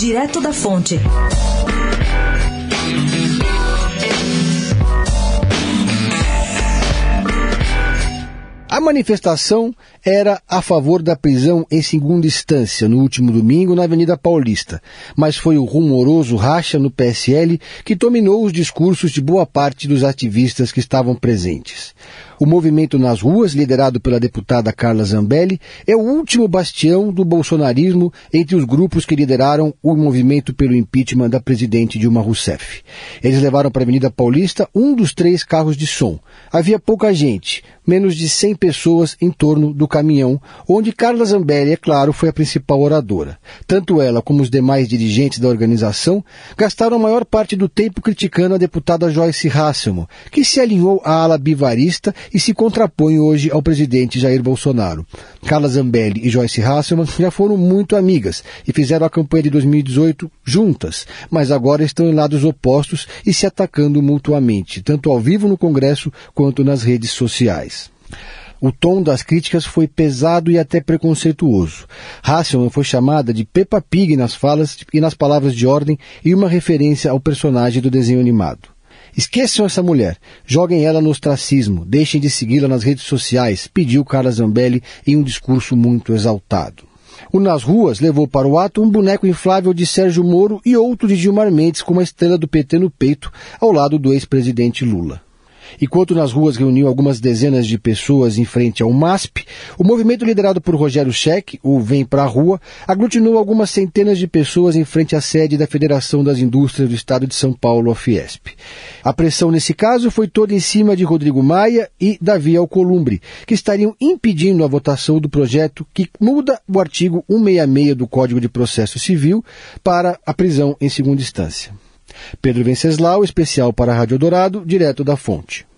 Direto da Fonte. A manifestação era a favor da prisão em segunda instância no último domingo na Avenida Paulista, mas foi o rumoroso racha no PSL que dominou os discursos de boa parte dos ativistas que estavam presentes. O movimento nas ruas, liderado pela deputada Carla Zambelli, é o último bastião do bolsonarismo entre os grupos que lideraram o movimento pelo impeachment da presidente Dilma Rousseff. Eles levaram para a Avenida Paulista um dos três carros de som. Havia pouca gente, menos de 100 pessoas em torno do caminhão, onde Carla Zambelli, é claro, foi a principal oradora. Tanto ela como os demais dirigentes da organização gastaram a maior parte do tempo criticando a deputada Joyce Hasselman, que se alinhou à ala bivarista e se contrapõe hoje ao presidente Jair Bolsonaro. Carla Zambelli e Joyce Hasselman já foram muito amigas e fizeram a campanha de 2018 juntas, mas agora estão em lados opostos e se atacando mutuamente, tanto ao vivo no Congresso quanto nas redes sociais. O tom das críticas foi pesado e até preconceituoso. Hasselman foi chamada de Peppa Pig nas falas e nas palavras de ordem e uma referência ao personagem do desenho animado. Esqueçam essa mulher, joguem ela no ostracismo, deixem de segui-la nas redes sociais, pediu Carla Zambelli em um discurso muito exaltado. O Nas Ruas levou para o ato um boneco inflável de Sérgio Moro e outro de Gilmar Mendes com uma estrela do PT no peito, ao lado do ex-presidente Lula. Enquanto nas ruas reuniu algumas dezenas de pessoas em frente ao MASP, o movimento liderado por Rogério Scheck, o Vem Pra Rua, aglutinou algumas centenas de pessoas em frente à sede da Federação das Indústrias do Estado de São Paulo, a Fiesp. A pressão nesse caso foi toda em cima de Rodrigo Maia e Davi Alcolumbre, que estariam impedindo a votação do projeto que muda o artigo 166 do Código de Processo Civil para a prisão em segunda instância. Pedro Venceslau, especial para a Rádio Dourado, direto da fonte.